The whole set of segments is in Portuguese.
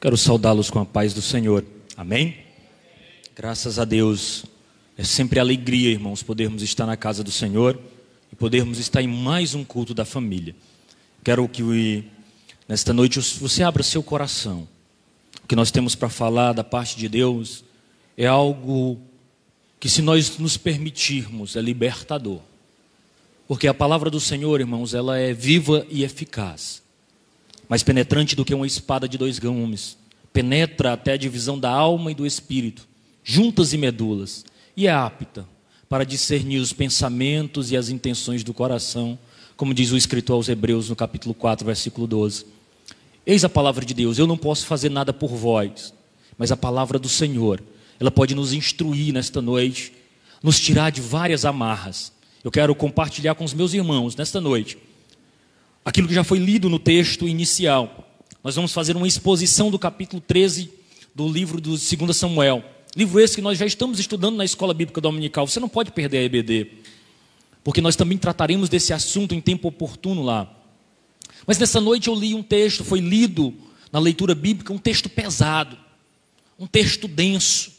Quero saudá-los com a paz do Senhor. Amém? Graças a Deus. É sempre alegria, irmãos, podermos estar na casa do Senhor e podermos estar em mais um culto da família. Quero que nesta noite você abra seu coração. O que nós temos para falar da parte de Deus é algo que, se nós nos permitirmos, é libertador. Porque a palavra do Senhor, irmãos, ela é viva e eficaz mais penetrante do que uma espada de dois gumes, penetra até a divisão da alma e do espírito, juntas e medulas, e é apta para discernir os pensamentos e as intenções do coração, como diz o escritor aos Hebreus no capítulo 4, versículo 12. Eis a palavra de Deus, eu não posso fazer nada por vós, mas a palavra do Senhor, ela pode nos instruir nesta noite, nos tirar de várias amarras. Eu quero compartilhar com os meus irmãos nesta noite aquilo que já foi lido no texto inicial. Nós vamos fazer uma exposição do capítulo 13 do livro do 2 Samuel. Livro esse que nós já estamos estudando na escola bíblica dominical. Você não pode perder a EBD, porque nós também trataremos desse assunto em tempo oportuno lá. Mas nessa noite eu li um texto, foi lido na leitura bíblica, um texto pesado, um texto denso,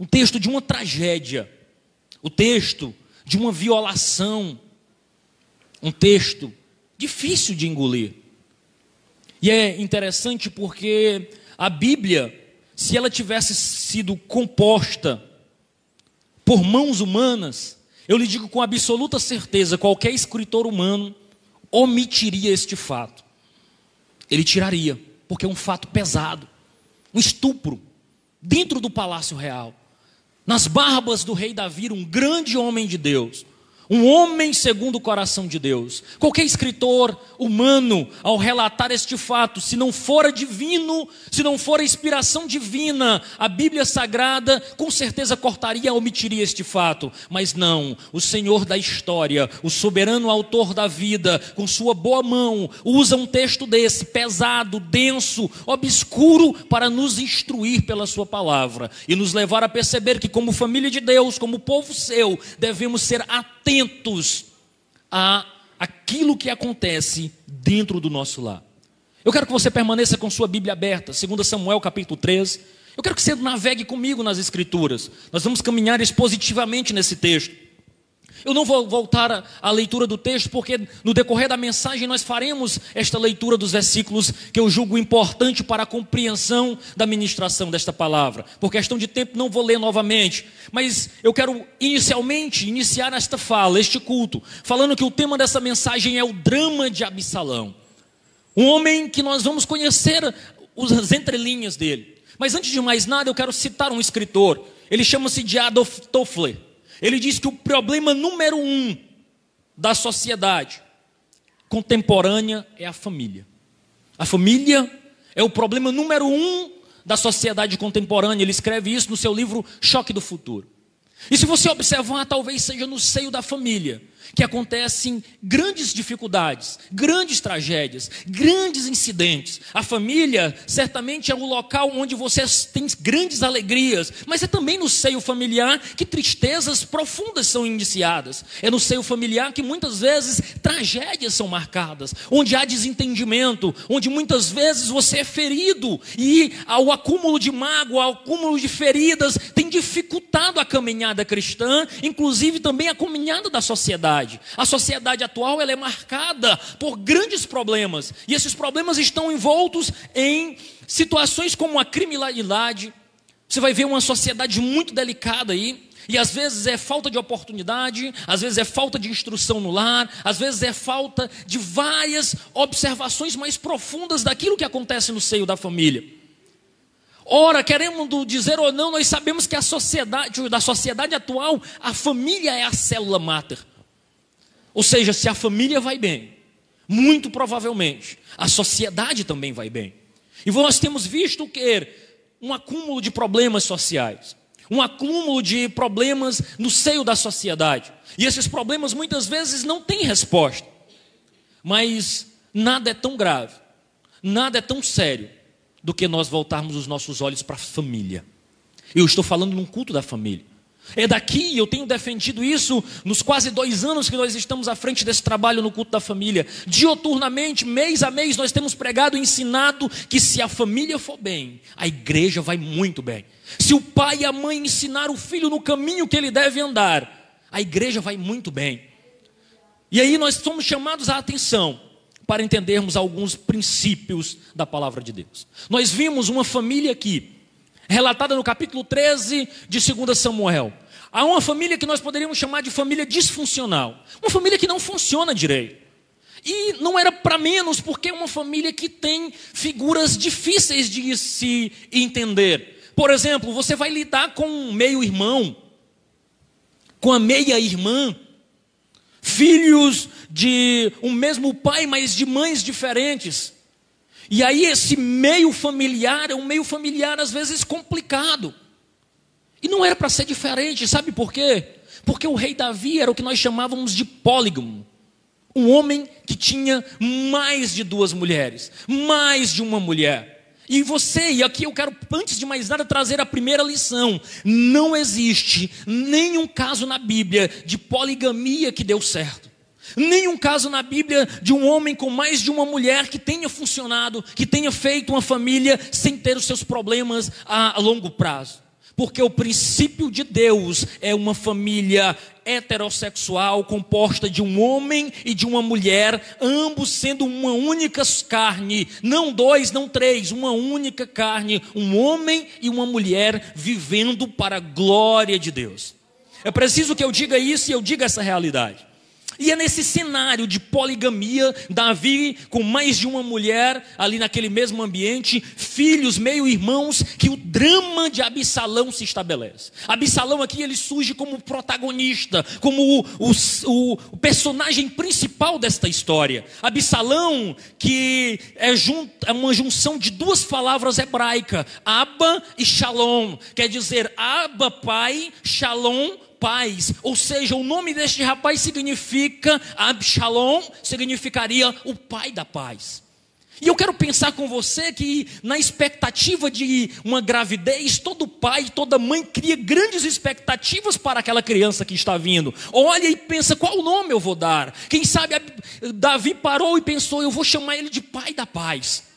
um texto de uma tragédia, o texto de uma violação, um texto difícil de engolir. E é interessante porque a Bíblia, se ela tivesse sido composta por mãos humanas, eu lhe digo com absoluta certeza: qualquer escritor humano omitiria este fato. Ele tiraria, porque é um fato pesado, um estupro, dentro do palácio real, nas barbas do rei Davi, um grande homem de Deus um homem segundo o coração de Deus. Qualquer escritor humano, ao relatar este fato, se não for divino, se não for a inspiração divina, a Bíblia Sagrada, com certeza cortaria, omitiria este fato. Mas não, o Senhor da história, o soberano autor da vida, com sua boa mão, usa um texto desse, pesado, denso, obscuro, para nos instruir pela Sua palavra e nos levar a perceber que, como família de Deus, como povo seu, devemos ser atentos atentos a aquilo que acontece dentro do nosso lar. Eu quero que você permaneça com sua Bíblia aberta, 2 Samuel capítulo 3. Eu quero que você navegue comigo nas Escrituras. Nós vamos caminhar expositivamente nesse texto. Eu não vou voltar à leitura do texto, porque no decorrer da mensagem nós faremos esta leitura dos versículos que eu julgo importante para a compreensão da ministração desta palavra. Por questão de tempo, não vou ler novamente, mas eu quero inicialmente iniciar esta fala, este culto, falando que o tema dessa mensagem é o drama de Absalão. Um homem que nós vamos conhecer as entrelinhas dele. Mas antes de mais nada, eu quero citar um escritor. Ele chama-se de Adolf Toffler. Ele diz que o problema número um da sociedade contemporânea é a família. A família é o problema número um da sociedade contemporânea. Ele escreve isso no seu livro Choque do Futuro. E se você observar, talvez seja no seio da família que acontecem grandes dificuldades, grandes tragédias, grandes incidentes. A família certamente é o local onde você tem grandes alegrias, mas é também no seio familiar que tristezas profundas são iniciadas. É no seio familiar que muitas vezes tragédias são marcadas, onde há desentendimento, onde muitas vezes você é ferido e o acúmulo de mágoa, o acúmulo de feridas tem dificultado a caminhada cristã, inclusive também a caminhada da sociedade sociedade. A sociedade atual ela é marcada por grandes problemas, e esses problemas estão envoltos em situações como a criminalidade. Você vai ver uma sociedade muito delicada aí, e às vezes é falta de oportunidade, às vezes é falta de instrução no lar, às vezes é falta de várias observações mais profundas daquilo que acontece no seio da família. Ora, queremos dizer ou não, nós sabemos que a sociedade, da sociedade atual, a família é a célula máter. Ou seja, se a família vai bem, muito provavelmente a sociedade também vai bem. E nós temos visto que? Um acúmulo de problemas sociais, um acúmulo de problemas no seio da sociedade. E esses problemas muitas vezes não têm resposta. Mas nada é tão grave, nada é tão sério do que nós voltarmos os nossos olhos para a família. Eu estou falando num culto da família. É daqui, eu tenho defendido isso nos quase dois anos que nós estamos à frente desse trabalho no culto da família. Dioturnamente, mês a mês, nós temos pregado e ensinado que se a família for bem, a igreja vai muito bem. Se o pai e a mãe ensinar o filho no caminho que ele deve andar, a igreja vai muito bem. E aí nós somos chamados à atenção para entendermos alguns princípios da palavra de Deus. Nós vimos uma família aqui relatada no capítulo 13 de 2 Samuel. Há uma família que nós poderíamos chamar de família disfuncional, uma família que não funciona direito. E não era para menos, porque é uma família que tem figuras difíceis de se entender. Por exemplo, você vai lidar com um meio-irmão, com a meia-irmã, filhos de um mesmo pai, mas de mães diferentes. E aí esse meio familiar é um meio familiar às vezes complicado. E não era para ser diferente, sabe por quê? Porque o rei Davi era o que nós chamávamos de polígamo. Um homem que tinha mais de duas mulheres, mais de uma mulher. E você, e aqui eu quero, antes de mais nada, trazer a primeira lição: não existe nenhum caso na Bíblia de poligamia que deu certo. Nenhum caso na Bíblia de um homem com mais de uma mulher que tenha funcionado, que tenha feito uma família sem ter os seus problemas a, a longo prazo. Porque o princípio de Deus é uma família heterossexual composta de um homem e de uma mulher, ambos sendo uma única carne, não dois, não três, uma única carne, um homem e uma mulher vivendo para a glória de Deus. É preciso que eu diga isso e eu diga essa realidade. E é nesse cenário de poligamia, Davi com mais de uma mulher ali naquele mesmo ambiente, filhos, meio-irmãos, que o drama de Absalão se estabelece. Absalão aqui ele surge como protagonista, como o, o, o personagem principal desta história. Absalão, que é, jun, é uma junção de duas palavras hebraicas, Abba e Shalom, quer dizer Abba, pai, Shalom, Ou seja, o nome deste rapaz significa Absalom, significaria o pai da paz. E eu quero pensar com você que, na expectativa de uma gravidez, todo pai, toda mãe cria grandes expectativas para aquela criança que está vindo. Olha e pensa: qual nome eu vou dar? Quem sabe Davi parou e pensou: eu vou chamar ele de pai da paz.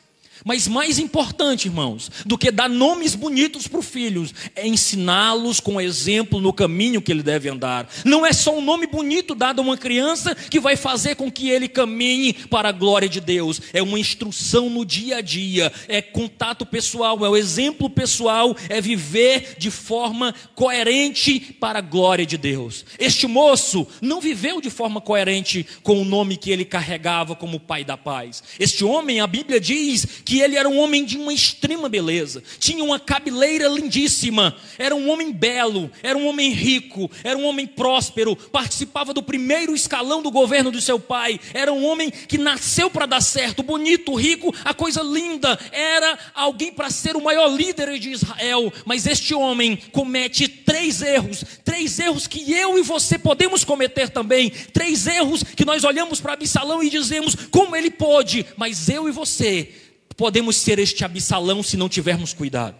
Mas mais importante, irmãos, do que dar nomes bonitos para os filhos, é ensiná-los com exemplo no caminho que ele deve andar. Não é só um nome bonito dado a uma criança que vai fazer com que ele caminhe para a glória de Deus. É uma instrução no dia a dia, é contato pessoal, é o exemplo pessoal, é viver de forma coerente para a glória de Deus. Este moço não viveu de forma coerente com o nome que ele carregava como pai da paz. Este homem, a Bíblia diz que ele era um homem de uma extrema beleza, tinha uma cabeleira lindíssima, era um homem belo, era um homem rico, era um homem próspero, participava do primeiro escalão do governo do seu pai, era um homem que nasceu para dar certo, bonito, rico, a coisa linda, era alguém para ser o maior líder de Israel, mas este homem comete três erros, três erros que eu e você podemos cometer também, três erros que nós olhamos para Absalão e dizemos como ele pode, mas eu e você podemos ser este Absalão se não tivermos cuidado.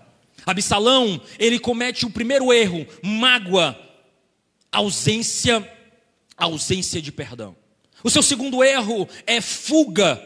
Absalão, ele comete o primeiro erro, mágoa, ausência, ausência de perdão. O seu segundo erro é fuga,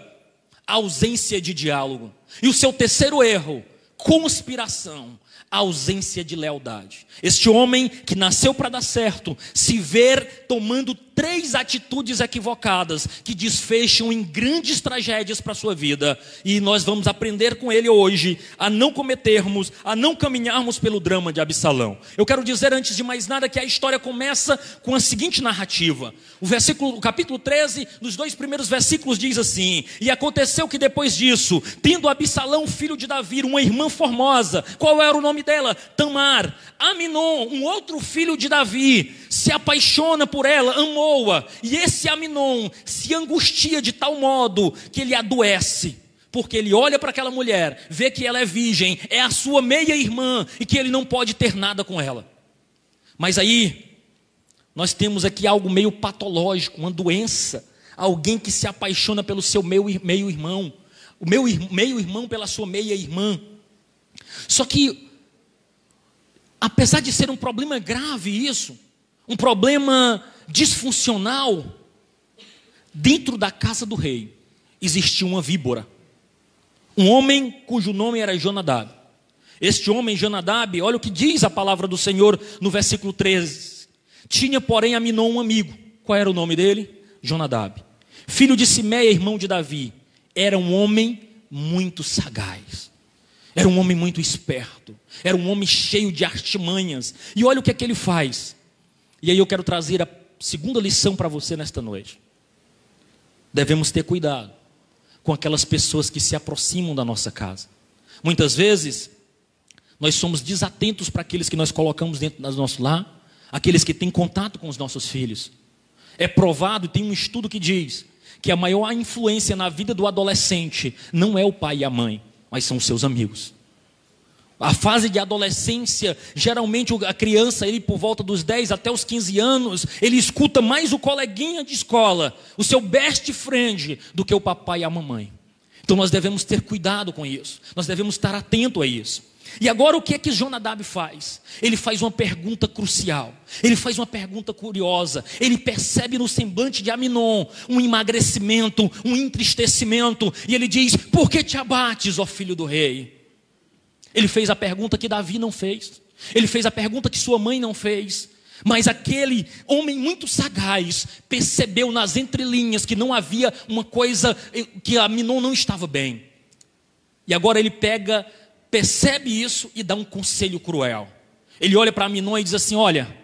ausência de diálogo. E o seu terceiro erro, conspiração, ausência de lealdade. Este homem que nasceu para dar certo, se ver tomando três atitudes equivocadas que desfecham em grandes tragédias para a sua vida. E nós vamos aprender com ele hoje a não cometermos, a não caminharmos pelo drama de Absalão. Eu quero dizer antes de mais nada que a história começa com a seguinte narrativa. O versículo, o capítulo 13, nos dois primeiros versículos diz assim: "E aconteceu que depois disso, tendo Absalão, filho de Davi, uma irmã formosa, qual era o nome dela? Tamar. Aminon, um outro filho de Davi, se apaixona por ela, amou boa, e esse Aminon se angustia de tal modo que ele adoece. Porque ele olha para aquela mulher, vê que ela é virgem, é a sua meia-irmã e que ele não pode ter nada com ela. Mas aí, nós temos aqui algo meio patológico, uma doença. Alguém que se apaixona pelo seu meio-irmão, o meu meio-irmão pela sua meia-irmã. Só que apesar de ser um problema grave isso, um problema disfuncional, dentro da casa do rei existia uma víbora. Um homem cujo nome era Jonadab. Este homem, Jonadab, olha o que diz a palavra do Senhor no versículo 13. Tinha, porém, Aminon um amigo. Qual era o nome dele? Jonadab. Filho de Simeia, irmão de Davi. Era um homem muito sagaz. Era um homem muito esperto. Era um homem cheio de artimanhas. E olha o que é que ele faz. E aí eu quero trazer a segunda lição para você nesta noite. Devemos ter cuidado com aquelas pessoas que se aproximam da nossa casa. Muitas vezes, nós somos desatentos para aqueles que nós colocamos dentro do nosso lar, aqueles que têm contato com os nossos filhos. É provado, tem um estudo que diz que a maior influência na vida do adolescente não é o pai e a mãe, mas são seus amigos. A fase de adolescência, geralmente a criança, ele por volta dos 10 até os 15 anos, ele escuta mais o coleguinha de escola, o seu best friend, do que o papai e a mamãe. Então nós devemos ter cuidado com isso, nós devemos estar atento a isso. E agora o que é que Jonadab faz? Ele faz uma pergunta crucial, ele faz uma pergunta curiosa, ele percebe no semblante de Aminon um emagrecimento, um entristecimento, e ele diz: Por que te abates, ó filho do rei? Ele fez a pergunta que Davi não fez. Ele fez a pergunta que sua mãe não fez. Mas aquele homem muito sagaz percebeu nas entrelinhas que não havia uma coisa, que a Minon não estava bem. E agora ele pega, percebe isso e dá um conselho cruel. Ele olha para Minon e diz assim: Olha,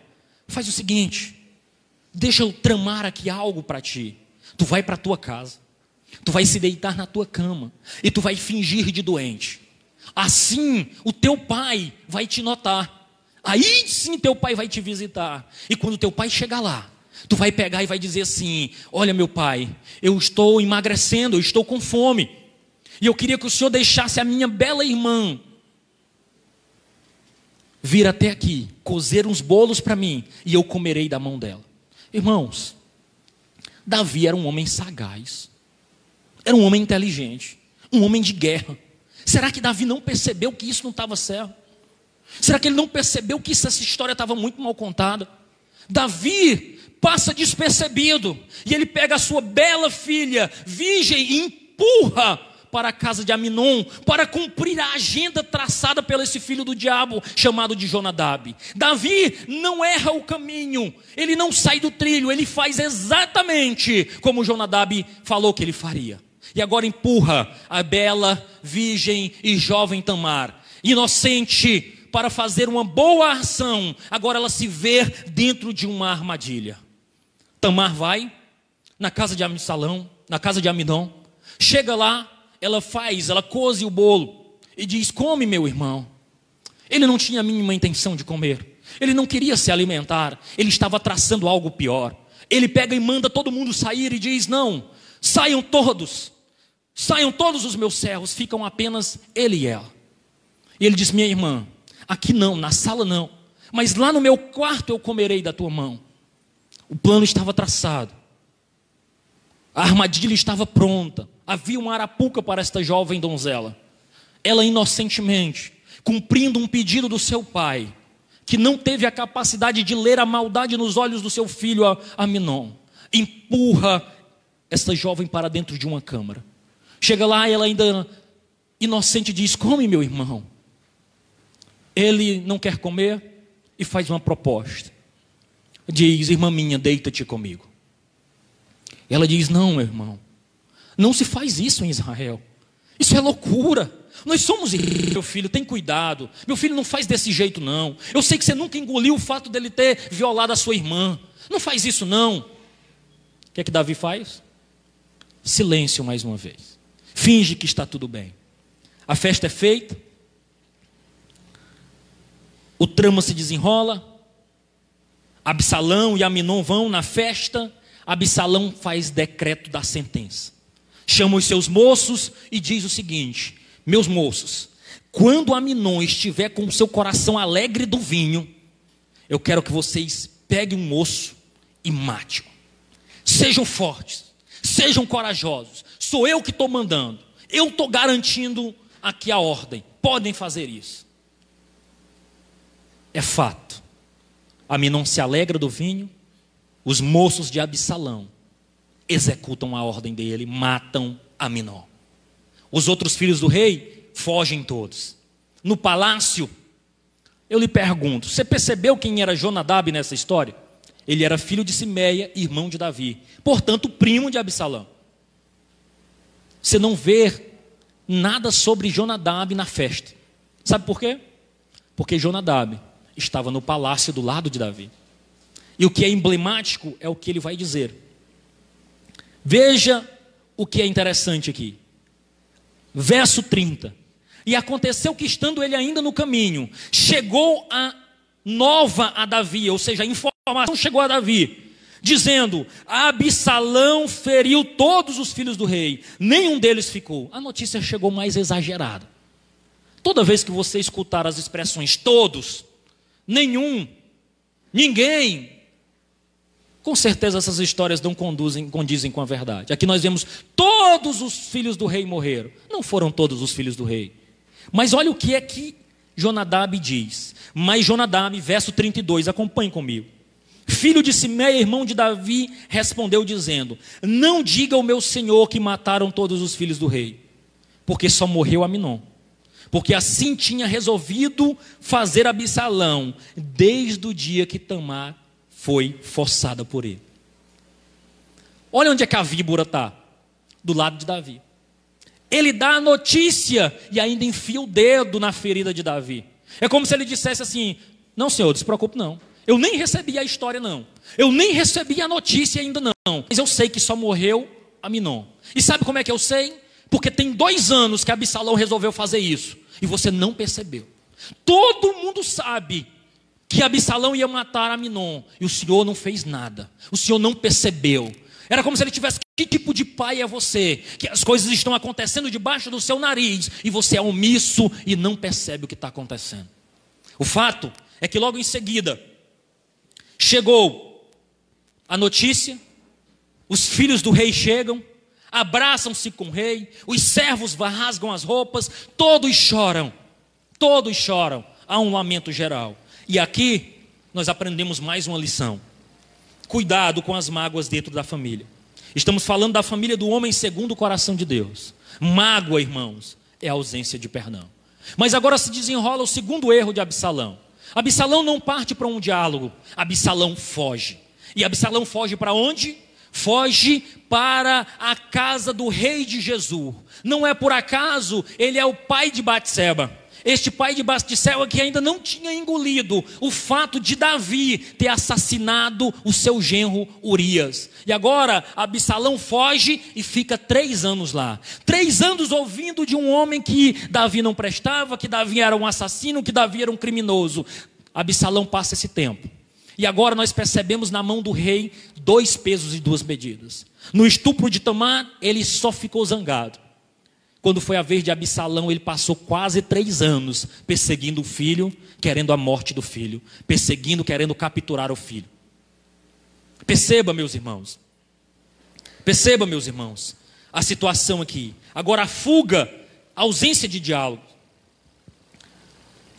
faz o seguinte, deixa eu tramar aqui algo para ti. Tu vai para a tua casa, tu vai se deitar na tua cama e tu vai fingir de doente. Assim, o teu pai vai te notar. Aí sim teu pai vai te visitar. E quando teu pai chegar lá, tu vai pegar e vai dizer assim: Olha, meu pai, eu estou emagrecendo, eu estou com fome. E eu queria que o senhor deixasse a minha bela irmã vir até aqui, cozer uns bolos para mim, e eu comerei da mão dela. Irmãos, Davi era um homem sagaz, era um homem inteligente, um homem de guerra. Será que Davi não percebeu que isso não estava certo? Será que ele não percebeu que essa história estava muito mal contada? Davi passa despercebido e ele pega a sua bela filha, virgem, e empurra para a casa de Aminon para cumprir a agenda traçada pelo esse filho do diabo chamado de Jonadab. Davi não erra o caminho, ele não sai do trilho, ele faz exatamente como Jonadab falou que ele faria. E agora empurra a bela, virgem e jovem Tamar, inocente, para fazer uma boa ação. Agora ela se vê dentro de uma armadilha. Tamar vai na casa de Amissalão, na casa de Amidão. Chega lá, ela faz, ela coze o bolo e diz: Come, meu irmão. Ele não tinha a mínima intenção de comer. Ele não queria se alimentar. Ele estava traçando algo pior. Ele pega e manda todo mundo sair e diz: Não, saiam todos. Saiam todos os meus servos, ficam apenas ele e ela. E ele diz: Minha irmã, aqui não, na sala não, mas lá no meu quarto eu comerei da tua mão. O plano estava traçado, a armadilha estava pronta, havia uma arapuca para esta jovem donzela. Ela inocentemente, cumprindo um pedido do seu pai, que não teve a capacidade de ler a maldade nos olhos do seu filho Aminon, empurra esta jovem para dentro de uma câmara. Chega lá e ela ainda inocente diz: Come, meu irmão. Ele não quer comer e faz uma proposta. Diz: Irmã minha, deita-te comigo. Ela diz: Não, meu irmão. Não se faz isso em Israel. Isso é loucura. Nós somos meu filho, tem cuidado. Meu filho não faz desse jeito, não. Eu sei que você nunca engoliu o fato dele ter violado a sua irmã. Não faz isso, não. O que é que Davi faz? Silêncio mais uma vez finge que está tudo bem. A festa é feita, o trama se desenrola, Absalão e Aminon vão na festa, Absalão faz decreto da sentença. Chama os seus moços e diz o seguinte: Meus moços, quando Aminon estiver com o seu coração alegre do vinho, eu quero que vocês peguem um moço e mate-o. Sejam fortes, sejam corajosos, Sou eu que estou mandando. Eu estou garantindo aqui a ordem. Podem fazer isso. é fato. Aminon se alegra do vinho, os moços de Absalão executam a ordem dele, matam Aminon. Os outros filhos do rei fogem todos. No palácio, eu lhe pergunto: você percebeu quem era Jonadab nessa história? Ele era filho de Simeia, irmão de Davi, portanto, primo de Absalão. Você não vê nada sobre Jonadab na festa. Sabe por quê? Porque Jonadab estava no palácio do lado de Davi. E o que é emblemático é o que ele vai dizer. Veja o que é interessante aqui. Verso 30. E aconteceu que, estando ele ainda no caminho, chegou a nova a Davi, ou seja, a informação chegou a Davi, dizendo: Absalão feriu todos os filhos do rei, nenhum deles ficou. A notícia chegou mais exagerada. Toda vez que você escutar as expressões todos, nenhum, ninguém, com certeza essas histórias não conduzem, condizem com a verdade. Aqui nós vemos todos os filhos do rei morreram. Não foram todos os filhos do rei. Mas olha o que é que Jonadab diz. Mas Jonadab, verso 32, acompanhe comigo. Filho de Simeia, irmão de Davi, respondeu dizendo: Não diga ao meu senhor que mataram todos os filhos do rei, porque só morreu Aminon. Porque assim tinha resolvido fazer Absalão, desde o dia que Tamar foi forçada por ele. Olha onde é que a víbora está: do lado de Davi. Ele dá a notícia e ainda enfia o dedo na ferida de Davi. É como se ele dissesse assim: Não, senhor, não se preocupe, não. Eu nem recebi a história, não. Eu nem recebi a notícia ainda, não. Mas eu sei que só morreu Aminon. E sabe como é que eu sei? Porque tem dois anos que Absalão resolveu fazer isso. E você não percebeu. Todo mundo sabe que Absalão ia matar Aminon. E o senhor não fez nada. O senhor não percebeu. Era como se ele tivesse: que tipo de pai é você? Que as coisas estão acontecendo debaixo do seu nariz e você é omisso e não percebe o que está acontecendo. O fato é que logo em seguida chegou a notícia, os filhos do rei chegam, abraçam-se com o rei, os servos rasgam as roupas, todos choram, todos choram, há um lamento geral. E aqui nós aprendemos mais uma lição. Cuidado com as mágoas dentro da família. Estamos falando da família do homem segundo o coração de Deus. Mágoa, irmãos, é a ausência de perdão. Mas agora se desenrola o segundo erro de Absalão. Absalão não parte para um diálogo, Absalão foge. E Absalão foge para onde? Foge para a casa do rei de Jesus. Não é por acaso, ele é o pai de Batseba. Este pai de Bastissel que ainda não tinha engolido o fato de Davi ter assassinado o seu genro Urias. E agora Absalão foge e fica três anos lá. Três anos ouvindo de um homem que Davi não prestava, que Davi era um assassino, que Davi era um criminoso. Absalão passa esse tempo. E agora nós percebemos na mão do rei dois pesos e duas medidas. No estupro de Tamar, ele só ficou zangado. Quando foi a vez de Absalão, ele passou quase três anos perseguindo o filho, querendo a morte do filho, perseguindo, querendo capturar o filho. Perceba, meus irmãos, perceba, meus irmãos, a situação aqui. Agora, a fuga, a ausência de diálogo.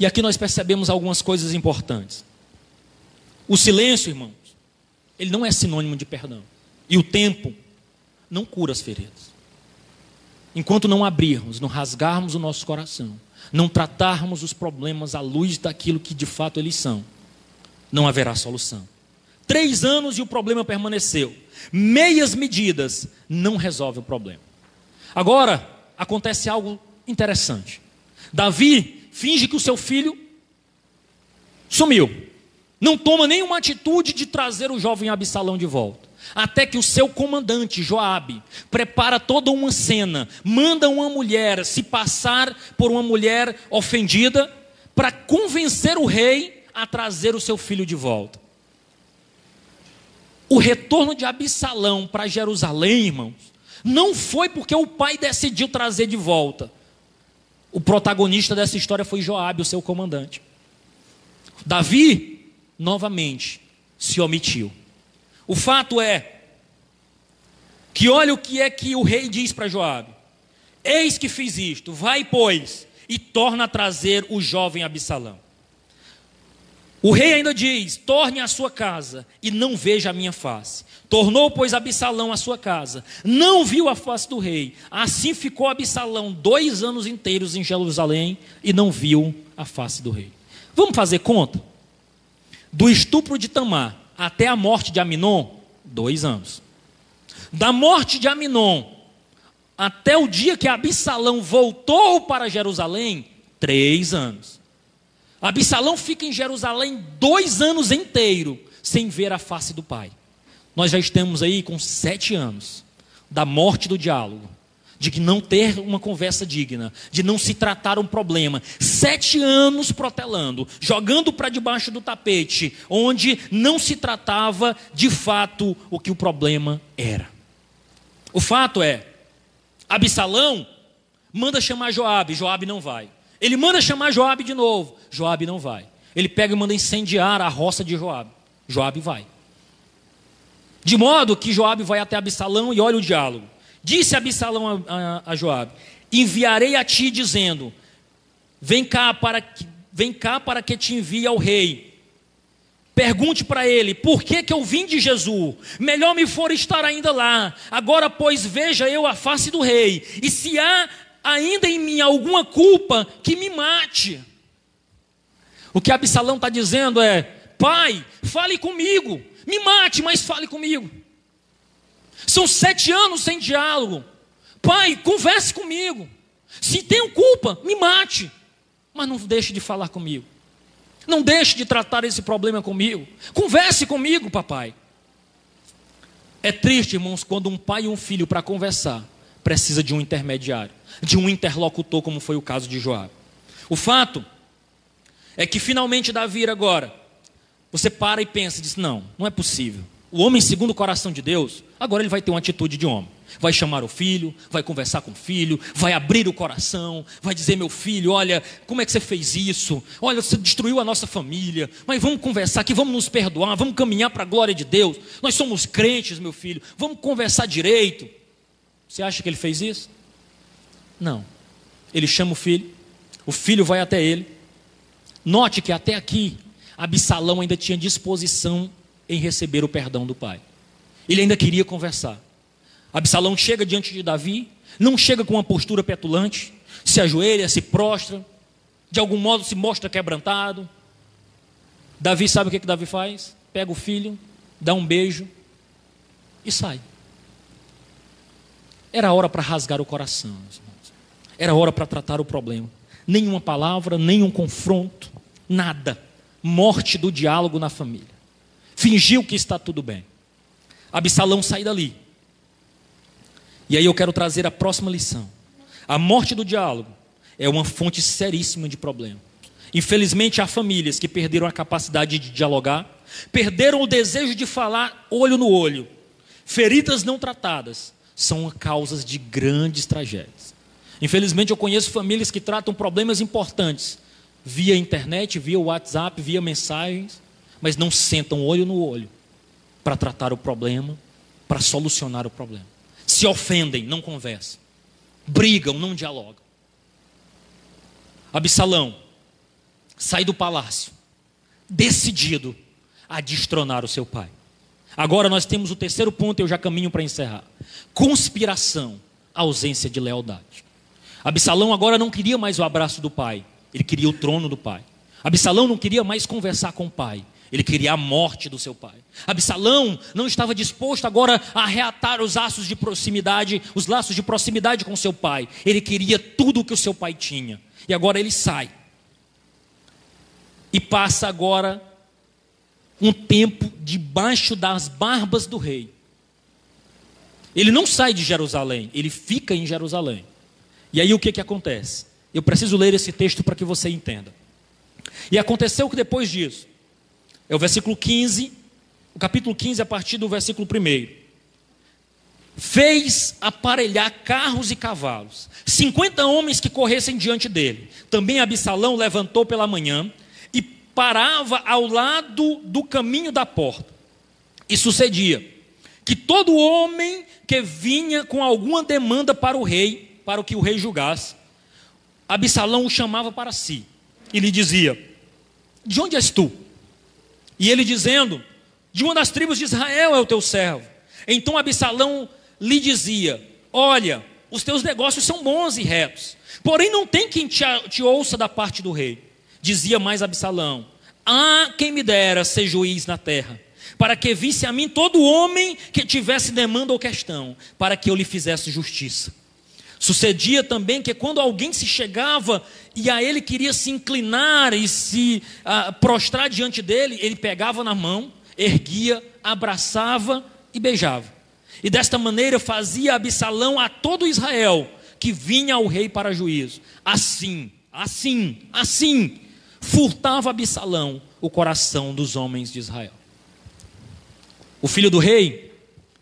E aqui nós percebemos algumas coisas importantes. O silêncio, irmãos, ele não é sinônimo de perdão. E o tempo não cura as feridas. Enquanto não abrirmos, não rasgarmos o nosso coração, não tratarmos os problemas à luz daquilo que de fato eles são, não haverá solução. Três anos e o problema permaneceu. Meias medidas não resolve o problema. Agora, acontece algo interessante. Davi finge que o seu filho sumiu. Não toma nenhuma atitude de trazer o jovem Absalão de volta até que o seu comandante Joabe prepara toda uma cena, manda uma mulher se passar por uma mulher ofendida para convencer o rei a trazer o seu filho de volta. O retorno de Absalão para Jerusalém, irmãos, não foi porque o pai decidiu trazer de volta. O protagonista dessa história foi Joabe, o seu comandante. Davi, novamente, se omitiu. O fato é que olha o que é que o rei diz para Joabe: Eis que fiz isto, vai, pois, e torna a trazer o jovem Absalão. O rei ainda diz: torne a sua casa e não veja a minha face. Tornou, pois, Absalão a sua casa, não viu a face do rei. Assim ficou Absalão dois anos inteiros em Jerusalém e não viu a face do rei. Vamos fazer conta? Do estupro de Tamar até a morte de Aminon, dois anos. Da morte de Aminon até o dia que Absalão voltou para Jerusalém, três anos. Absalão fica em Jerusalém dois anos inteiro sem ver a face do pai. Nós já estamos aí com sete anos da morte do diálogo, de que não ter uma conversa digna, de não se tratar um problema. Sete anos protelando, jogando para debaixo do tapete, onde não se tratava de fato o que o problema era. O fato é, Absalão manda chamar Joabe, Joabe não vai. Ele manda chamar Joabe de novo, Joabe não vai. Ele pega e manda incendiar a roça de Joabe. Joabe vai. De modo que Joabe vai até Absalão e olha o diálogo. Disse Absalão a, a, a Joabe: Enviarei a ti dizendo: Vem cá para que, vem cá para que te envie ao rei. Pergunte para ele: Por que que eu vim de Jesus? Melhor me for estar ainda lá. Agora, pois, veja eu a face do rei. E se há ainda em mim alguma culpa, que me mate. O que Absalão está dizendo é: Pai, fale comigo. Me mate, mas fale comigo. São sete anos sem diálogo. Pai, converse comigo. Se tenho culpa, me mate. Mas não deixe de falar comigo. Não deixe de tratar esse problema comigo. Converse comigo, papai. É triste, irmãos, quando um pai e um filho, para conversar, precisa de um intermediário, de um interlocutor, como foi o caso de Joab. O fato é que finalmente Davi agora você para e pensa, diz: não, não é possível. O homem, segundo o coração de Deus, agora ele vai ter uma atitude de homem. Vai chamar o filho, vai conversar com o filho, vai abrir o coração, vai dizer: meu filho, olha, como é que você fez isso? Olha, você destruiu a nossa família, mas vamos conversar aqui, vamos nos perdoar, vamos caminhar para a glória de Deus. Nós somos crentes, meu filho, vamos conversar direito. Você acha que ele fez isso? Não. Ele chama o filho, o filho vai até ele. Note que até aqui Absalão ainda tinha disposição em receber o perdão do pai. Ele ainda queria conversar. Absalão chega diante de Davi, não chega com uma postura petulante, se ajoelha, se prostra, de algum modo se mostra quebrantado. Davi sabe o que, que Davi faz? Pega o filho, dá um beijo e sai. Era hora para rasgar o coração, era hora para tratar o problema. Nenhuma palavra, nenhum confronto, nada morte do diálogo na família. Fingiu que está tudo bem. Absalão sai dali. E aí eu quero trazer a próxima lição. A morte do diálogo é uma fonte seríssima de problema. Infelizmente, há famílias que perderam a capacidade de dialogar, perderam o desejo de falar olho no olho. Feridas não tratadas são causas de grandes tragédias. Infelizmente, eu conheço famílias que tratam problemas importantes via internet, via WhatsApp, via mensagens, mas não sentam olho no olho para tratar o problema, para solucionar o problema. Se ofendem, não conversam. Brigam, não dialogam. Absalão sai do palácio, decidido a destronar o seu pai. Agora nós temos o terceiro ponto, eu já caminho para encerrar: conspiração, ausência de lealdade. Absalão agora não queria mais o abraço do pai, ele queria o trono do pai. Absalão não queria mais conversar com o pai. Ele queria a morte do seu pai. Absalão não estava disposto agora a reatar os laços de proximidade, os laços de proximidade com seu pai. Ele queria tudo o que o seu pai tinha. E agora ele sai. E passa agora um tempo debaixo das barbas do rei. Ele não sai de Jerusalém, ele fica em Jerusalém. E aí o que, que acontece? Eu preciso ler esse texto para que você entenda. E aconteceu que depois disso, é o versículo 15, o capítulo 15, a partir do versículo 1. Fez aparelhar carros e cavalos, 50 homens que corressem diante dele. Também Absalão levantou pela manhã e parava ao lado do caminho da porta. E sucedia que todo homem que vinha com alguma demanda para o rei, para o que o rei julgasse, Absalão o chamava para si e lhe dizia: De onde és tu? E ele dizendo: De uma das tribos de Israel é o teu servo. Então Absalão lhe dizia: Olha, os teus negócios são bons e retos, porém não tem quem te, ouça da parte do rei. Dizia mais Absalão: Ah, quem me dera ser juiz na terra, para que visse a mim todo homem que tivesse demanda ou questão, para que eu lhe fizesse justiça. Sucedia também que quando alguém se chegava e a ele queria se inclinar e se ah, prostrar diante dele, ele pegava na mão, erguia, abraçava e beijava. E desta maneira fazia Absalão a todo Israel que vinha ao rei para juízo. Assim, assim, assim, furtava Absalão o coração dos homens de Israel. O filho do rei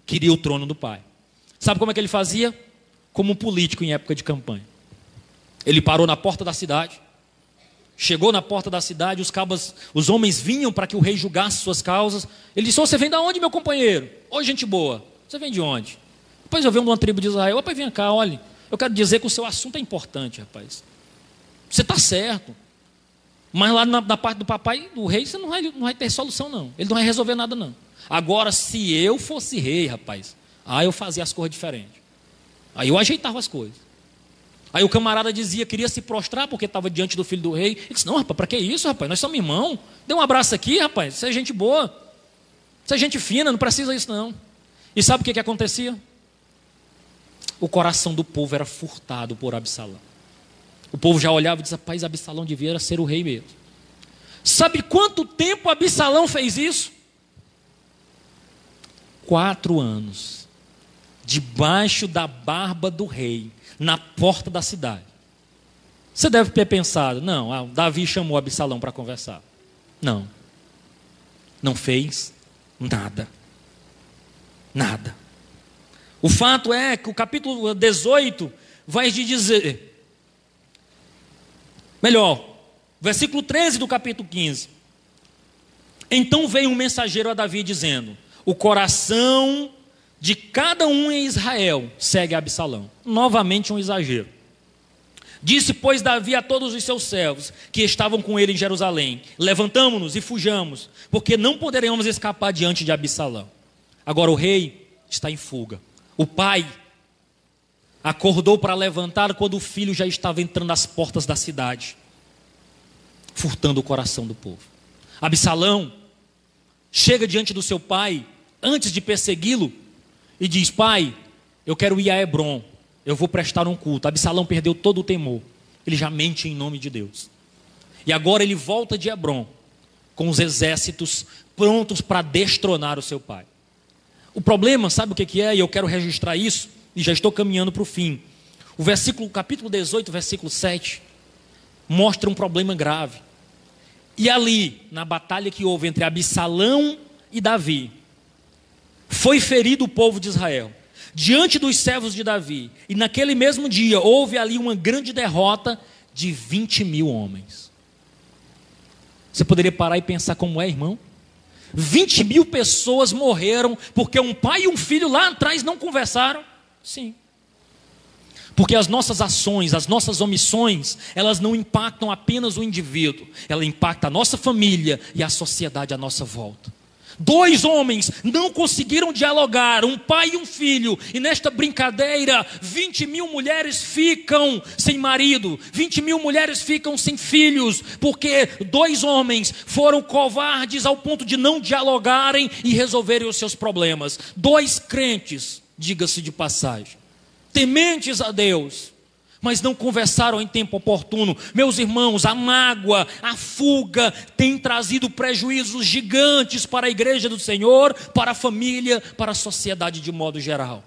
queria o trono do pai. Sabe como é que ele fazia? Como um político em época de campanha. Ele parou na porta da cidade, chegou na porta da cidade, os cabas, os homens vinham para que o rei julgasse suas causas. Ele disse: oh, Você vem de onde, meu companheiro? Oi, gente boa. Você vem de onde? Depois eu venho de uma tribo de Israel. Rapaz, vem cá, olhe. Eu quero dizer que o seu assunto é importante, rapaz. Você está certo. Mas lá na, na, parte do papai, do rei, você não vai, não vai ter solução, não. Ele não vai resolver nada, não. Agora, se eu fosse rei, rapaz, aí eu fazia as coisas diferentes. Aí eu ajeitava as coisas. Aí o camarada dizia, queria se prostrar porque estava diante do filho do rei. Ele disse: Não, rapaz, para que isso, rapaz? Nós somos irmãos. Dê um abraço aqui, rapaz. Você é gente boa. Você é gente fina, não precisa isso, não. E sabe o que, que acontecia? O coração do povo era furtado por Absalão. O povo já olhava e dizia: Rapaz, Absalão devia ser o rei mesmo. Sabe quanto tempo Absalão fez isso? Quatro anos debaixo da barba do rei, na porta da cidade. Você deve ter pensado, não, ah, Davi chamou Absalão para conversar. Não. Não fez nada. Nada. O fato é que o capítulo 18 vai dizer, melhor, versículo 13 do capítulo 15. Então veio um mensageiro a Davi dizendo: O coração de cada um em Israel segue Absalão. Novamente um exagero. Disse, pois, Davi a todos os seus servos que estavam com ele em Jerusalém: Levantamo-nos e fujamos, porque não poderemos escapar diante de Absalão. Agora o rei está em fuga. O pai acordou para levantar quando o filho já estava entrando às portas da cidade, furtando o coração do povo. Absalão chega diante do seu pai, antes de persegui-lo, e diz: Pai, eu quero ir a Hebron, eu vou prestar um culto. Absalão perdeu todo o temor, ele já mente em nome de Deus. E agora ele volta de Hebron, com os exércitos prontos para destronar o seu pai. O problema, sabe o que é? E eu quero registrar isso, e já estou caminhando para o fim. O versículo, capítulo 18, versículo 7, mostra um problema grave. E ali, na batalha que houve entre Absalão e Davi, foi ferido o povo de Israel diante dos servos de Davi. E naquele mesmo dia houve ali uma grande derrota de 20 mil homens. Você poderia parar e pensar como é, irmão? 20 mil pessoas morreram porque um pai e um filho lá atrás não conversaram? Sim. Porque as nossas ações, as nossas omissões, elas não impactam apenas o indivíduo, ela impacta a nossa família e a sociedade à nossa volta. Dois homens não conseguiram dialogar, um pai e um filho, e nesta brincadeira, 20 mil mulheres ficam sem marido, 20 mil mulheres ficam sem filhos, porque dois homens foram covardes ao ponto de não dialogarem e resolverem os seus problemas. Dois crentes, diga-se de passagem, tementes a Deus, mas não conversaram em tempo oportuno. Meus irmãos, a mágoa, a fuga tem trazido prejuízos gigantes para a igreja do Senhor, para a família, para a sociedade de modo geral.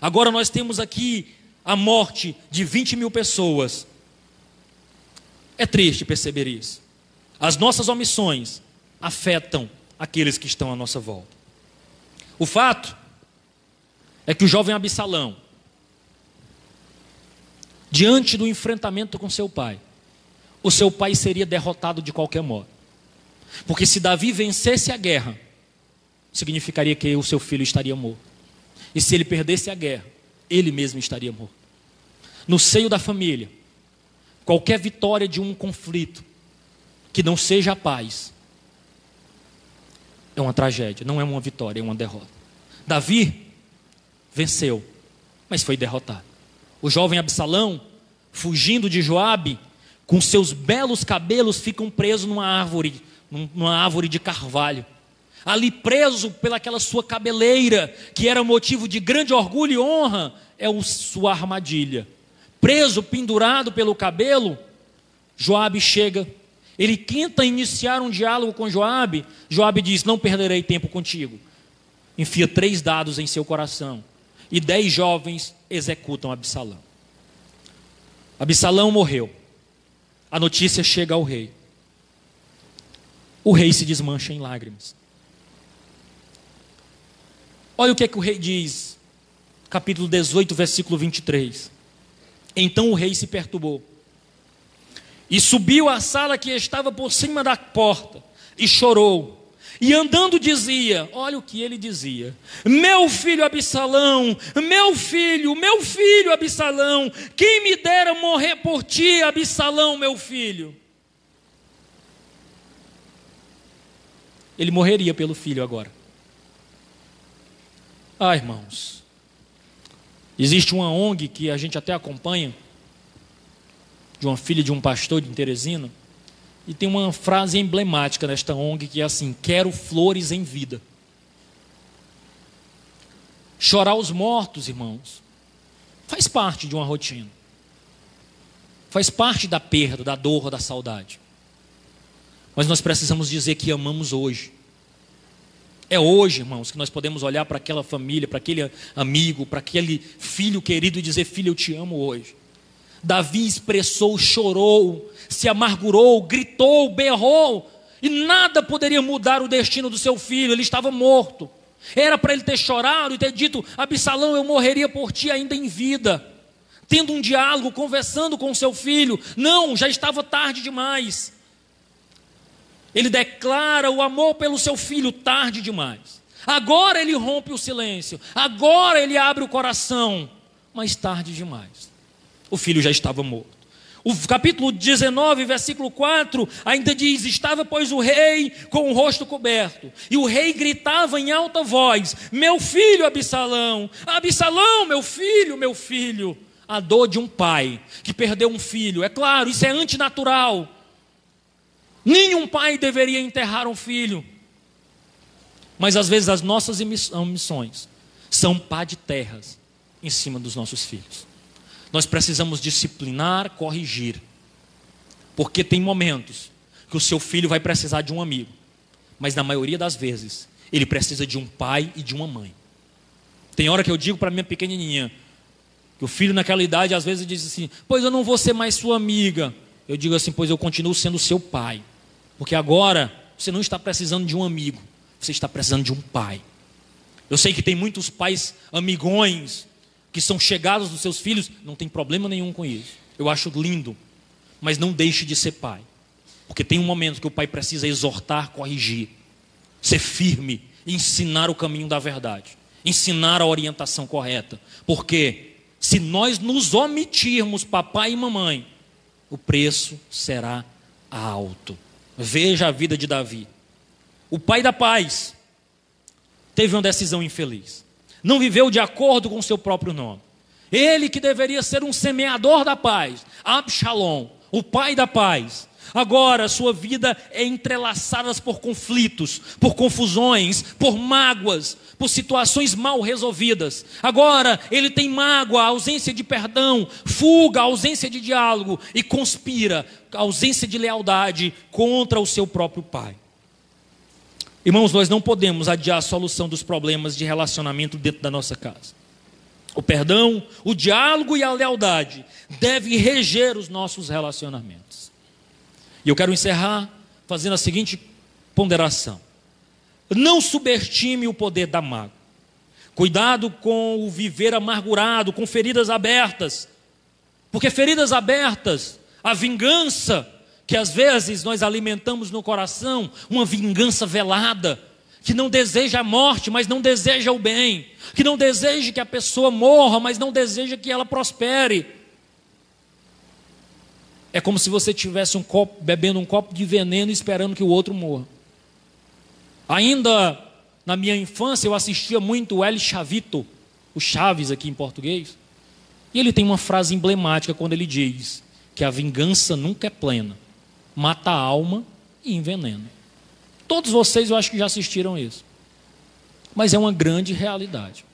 Agora nós temos aqui a morte de 20 mil pessoas. É triste perceber isso. As nossas omissões afetam aqueles que estão à nossa volta. O fato é que o jovem Absalão, diante do enfrentamento com seu pai, o seu pai seria derrotado de qualquer modo. Porque se Davi vencesse a guerra, significaria que o seu filho estaria morto. E se ele perdesse a guerra, ele mesmo estaria morto. No seio da família, qualquer vitória de um conflito que não seja a paz, é uma tragédia, não é uma vitória, é uma derrota. Davi venceu, mas foi derrotado. O jovem Absalão, fugindo de Joabe, com seus belos cabelos, ficam presos numa árvore, numa árvore de carvalho. Ali preso pelaquela sua cabeleira, que era motivo de grande orgulho e honra, é sua armadilha. Preso, pendurado pelo cabelo, Joabe chega. Ele tenta iniciar um diálogo com Joabe. Joabe diz: Não perderei tempo contigo. Enfia três dados em seu coração. E dez jovens executam Absalão. Absalão morreu. A notícia chega ao rei. O rei se desmancha em lágrimas. Olha o que é que o rei diz, capítulo 18, versículo 23. Então o rei se perturbou e subiu à sala que estava por cima da porta e chorou. E andando dizia: Olha o que ele dizia: Meu filho Absalão, meu filho, meu filho Absalão, quem me dera morrer por ti, Absalão, meu filho. Ele morreria pelo filho agora. Ah, irmãos, existe uma ONG que a gente até acompanha, de uma filha de um pastor de Teresina, e tem uma frase emblemática nesta ONG que é assim: Quero flores em vida. Chorar os mortos, irmãos, faz parte de uma rotina, faz parte da perda, da dor, da saudade. Mas nós precisamos dizer que amamos hoje. É hoje, irmãos, que nós podemos olhar para aquela família, para aquele amigo, para aquele filho querido e dizer: Filho, eu te amo hoje. Davi expressou, chorou, se amargurou, gritou, berrou, e nada poderia mudar o destino do seu filho, ele estava morto. Era para ele ter chorado e ter dito: Absalão, eu morreria por ti ainda em vida. Tendo um diálogo, conversando com seu filho. Não, já estava tarde demais. Ele declara o amor pelo seu filho tarde demais. Agora ele rompe o silêncio. Agora ele abre o coração. Mas tarde demais. O filho já estava morto. O capítulo 19, versículo 4, ainda diz: Estava, pois, o rei com o rosto coberto, e o rei gritava em alta voz: Meu filho Absalão, Absalão, meu filho, meu filho. A dor de um pai que perdeu um filho, é claro, isso é antinatural. Nenhum pai deveria enterrar um filho. Mas às vezes as nossas missões são pá de terras em cima dos nossos filhos. Nós precisamos disciplinar, corrigir. Porque tem momentos que o seu filho vai precisar de um amigo, mas na maioria das vezes ele precisa de um pai e de uma mãe. Tem hora que eu digo para minha pequenininha, que o filho naquela idade às vezes diz assim: "Pois eu não vou ser mais sua amiga". Eu digo assim: "Pois eu continuo sendo seu pai". Porque agora você não está precisando de um amigo, você está precisando de um pai. Eu sei que tem muitos pais amigões que são chegados dos seus filhos, não tem problema nenhum com isso. Eu acho lindo, mas não deixe de ser pai. Porque tem um momento que o pai precisa exortar, corrigir, ser firme, ensinar o caminho da verdade, ensinar a orientação correta. Porque se nós nos omitirmos, papai e mamãe, o preço será alto. Veja a vida de Davi. O pai da paz teve uma decisão infeliz. Não viveu de acordo com o seu próprio nome. Ele que deveria ser um semeador da paz, Absalom, o pai da paz, Agora sua vida é entrelaçada por conflitos, por confusões, por mágoas, por situações mal resolvidas. Agora ele tem mágoa, ausência de perdão, fuga, ausência de diálogo e conspira, ausência de lealdade contra o seu próprio pai. Irmãos, nós não podemos adiar a solução dos problemas de relacionamento dentro da nossa casa. O perdão, o diálogo e a lealdade devem reger os nossos relacionamentos. E eu quero encerrar fazendo a seguinte ponderação: não subestime o poder da mágoa. Cuidado com o viver amargurado, com feridas abertas, porque feridas abertas, a vingança, que às vezes nós alimentamos no coração, uma vingança velada, que não deseja a morte, mas não deseja o bem, que não deseja que a pessoa morra, mas não deseja que ela prospere. É como se você tivesse um copo, bebendo um copo de veneno esperando que o outro morra. Ainda na minha infância eu assistia muito o El Chavito, o Chaves aqui em português. E ele tem uma frase emblemática quando ele diz que a vingança nunca é plena, mata a alma e envenena. Todos vocês eu acho que já assistiram isso. Mas é uma grande realidade.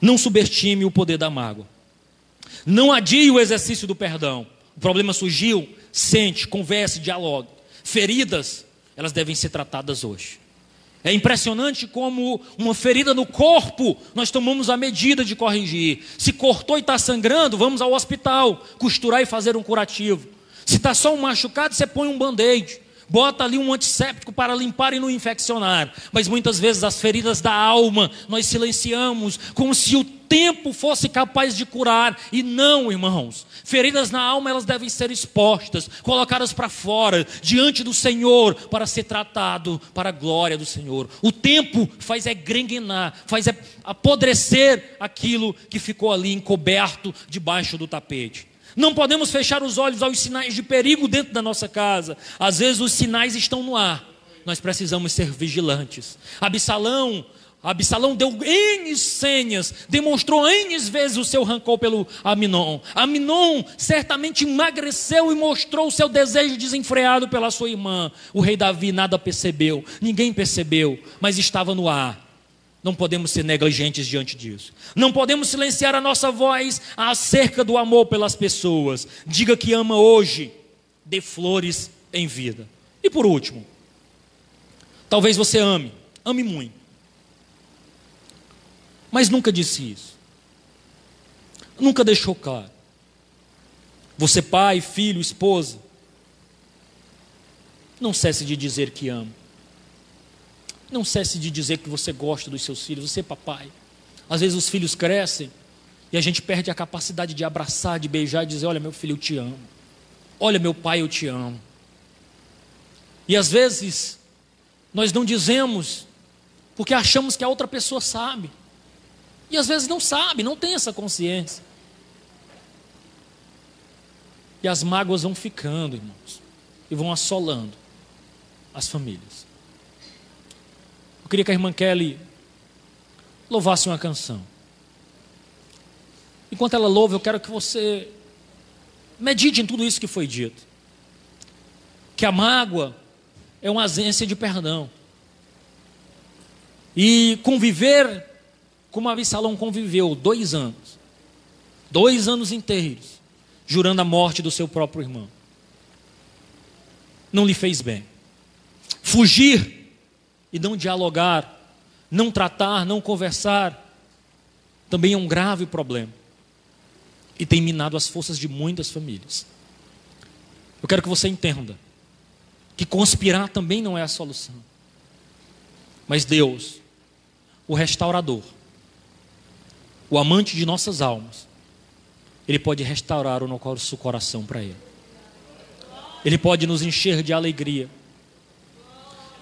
Não subestime o poder da mágoa. Não adie o exercício do perdão. O problema surgiu, sente, converse, dialogue. Feridas, elas devem ser tratadas hoje. É impressionante como uma ferida no corpo nós tomamos a medida de corrigir. Se cortou e está sangrando, vamos ao hospital, costurar e fazer um curativo. Se está só um machucado, você põe um band-aid bota ali um antisséptico para limpar e não infeccionar. Mas muitas vezes as feridas da alma nós silenciamos, como se o tempo fosse capaz de curar. E não, irmãos. Feridas na alma elas devem ser expostas, colocadas para fora, diante do Senhor, para ser tratado para a glória do Senhor. O tempo faz é grenguenar, faz é apodrecer aquilo que ficou ali encoberto debaixo do tapete. Não podemos fechar os olhos aos sinais de perigo dentro da nossa casa. Às vezes os sinais estão no ar. Nós precisamos ser vigilantes. Absalão, Absalão deu N senhas, demonstrou N vezes o seu rancor pelo Aminon. Aminon certamente emagreceu e mostrou o seu desejo desenfreado pela sua irmã. O rei Davi nada percebeu, ninguém percebeu, mas estava no ar. Não podemos ser negligentes diante disso. Não podemos silenciar a nossa voz acerca do amor pelas pessoas. Diga que ama hoje, dê flores em vida. E por último, talvez você ame, ame muito, mas nunca disse isso. Nunca deixou claro. Você, pai, filho, esposa, não cesse de dizer que ama. Não cesse de dizer que você gosta dos seus filhos, você é papai. Às vezes os filhos crescem e a gente perde a capacidade de abraçar, de beijar e dizer: Olha, meu filho, eu te amo. Olha, meu pai, eu te amo. E às vezes nós não dizemos porque achamos que a outra pessoa sabe. E às vezes não sabe, não tem essa consciência. E as mágoas vão ficando, irmãos, e vão assolando as famílias. Eu queria que a irmã Kelly louvasse uma canção. Enquanto ela louva, eu quero que você medite em tudo isso que foi dito. Que a mágoa é uma ausência de perdão. E conviver como Absalão conviveu dois anos, dois anos inteiros, jurando a morte do seu próprio irmão, não lhe fez bem. Fugir e não dialogar, não tratar, não conversar, também é um grave problema. E tem minado as forças de muitas famílias. Eu quero que você entenda que conspirar também não é a solução. Mas Deus, o restaurador, o amante de nossas almas, Ele pode restaurar o nosso coração para Ele. Ele pode nos encher de alegria.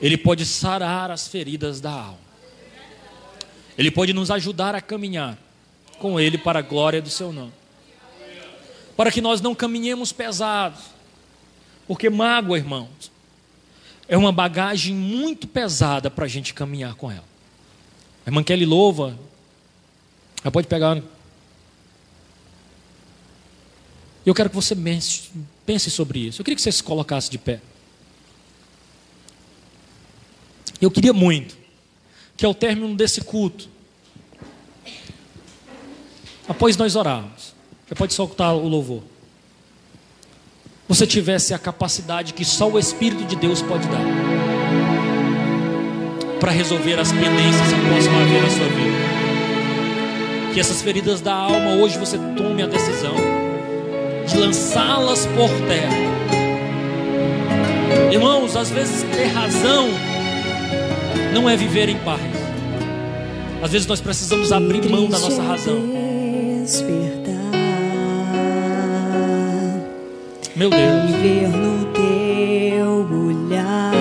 Ele pode sarar as feridas da alma. Ele pode nos ajudar a caminhar com Ele para a glória do Seu nome. Para que nós não caminhemos pesados. Porque mágoa, irmãos, é uma bagagem muito pesada para a gente caminhar com ela. A irmã Kelly louva. Ela pode pegar. Eu quero que você pense sobre isso. Eu queria que você se colocasse de pé. Eu queria muito que ao término desse culto, após nós orarmos, você pode soltar o louvor, você tivesse a capacidade que só o Espírito de Deus pode dar para resolver as pendências que possam haver na sua vida. Que essas feridas da alma hoje você tome a decisão de lançá-las por terra. Irmãos, às vezes ter razão não é viver em paz. Às vezes nós precisamos abrir mão da nossa razão. Meu Deus. Ver no teu olhar.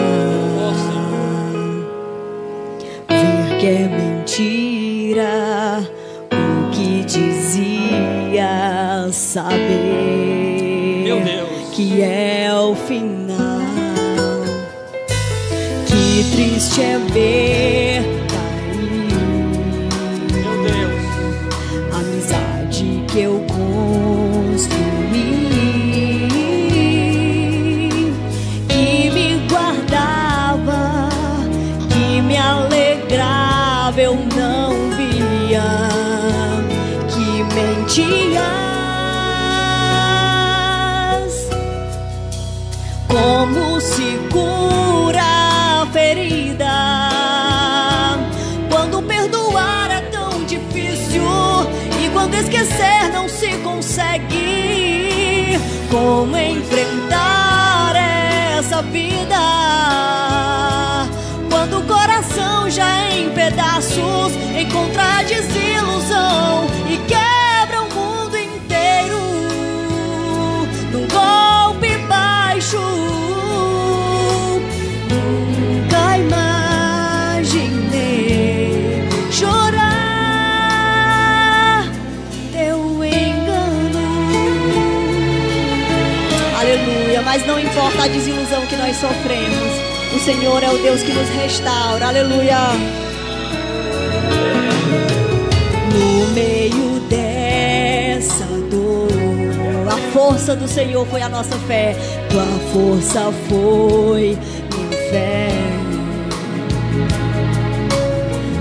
Ver que é mentira o que dizia saber Meu Deus. que é o final triste é ver cómo enfrentar. A desilusão que nós sofremos, o Senhor é o Deus que nos restaura. Aleluia. No meio dessa dor, a força do Senhor foi a nossa fé. Tua força foi minha fé.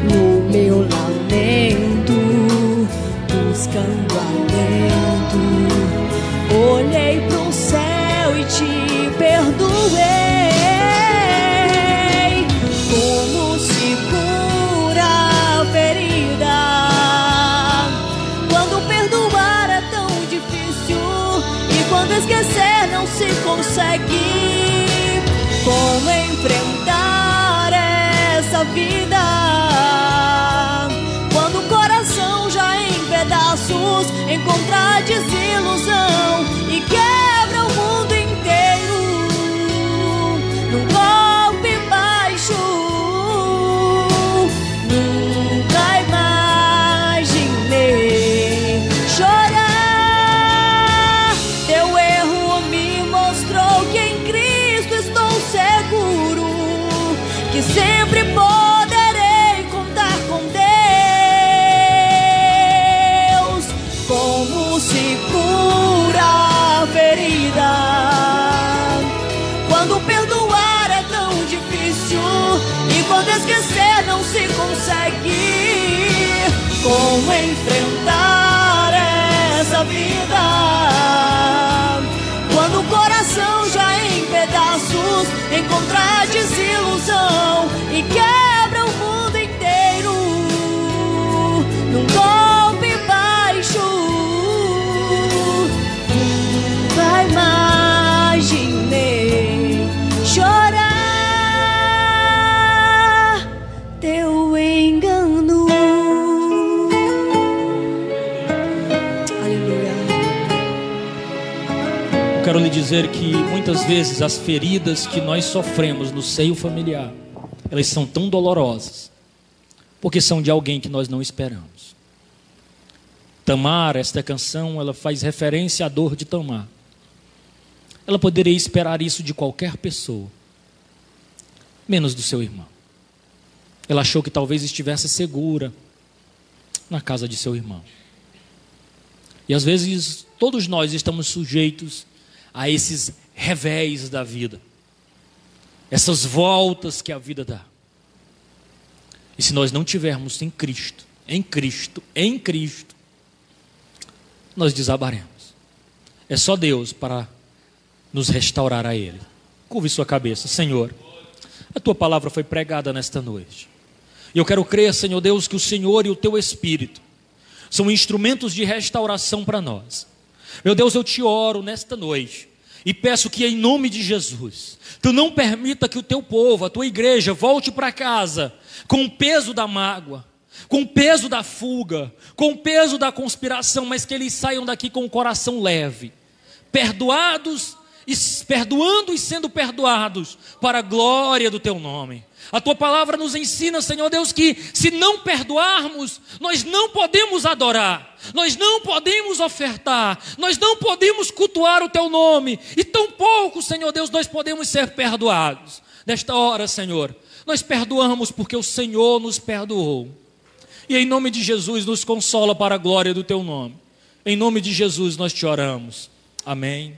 No meu lamento, buscando alento, olhei te perdoei. Como muitas vezes as feridas que nós sofremos no seio familiar, elas são tão dolorosas, porque são de alguém que nós não esperamos. Tamar, esta canção, ela faz referência à dor de Tamar. Ela poderia esperar isso de qualquer pessoa, menos do seu irmão. Ela achou que talvez estivesse segura na casa de seu irmão. E às vezes todos nós estamos sujeitos a esses revés da vida, essas voltas que a vida dá. E se nós não tivermos em Cristo, em Cristo, em Cristo, nós desabaremos. É só Deus para nos restaurar a Ele. Curve sua cabeça, Senhor. A tua palavra foi pregada nesta noite. E eu quero crer, Senhor Deus, que o Senhor e o teu Espírito são instrumentos de restauração para nós. Meu Deus, eu te oro nesta noite e peço que, em nome de Jesus, tu não permita que o teu povo, a tua igreja, volte para casa com o peso da mágoa, com o peso da fuga, com o peso da conspiração, mas que eles saiam daqui com o coração leve, perdoados, e, perdoando e sendo perdoados, para a glória do teu nome. A tua palavra nos ensina, Senhor Deus, que se não perdoarmos, nós não podemos adorar, nós não podemos ofertar, nós não podemos cultuar o teu nome, e tão pouco, Senhor Deus, nós podemos ser perdoados. Nesta hora, Senhor, Nós perdoamos porque o Senhor nos perdoou. E em nome de Jesus, nos consola para a glória do teu nome. Em nome de Jesus, nós te oramos. Amém.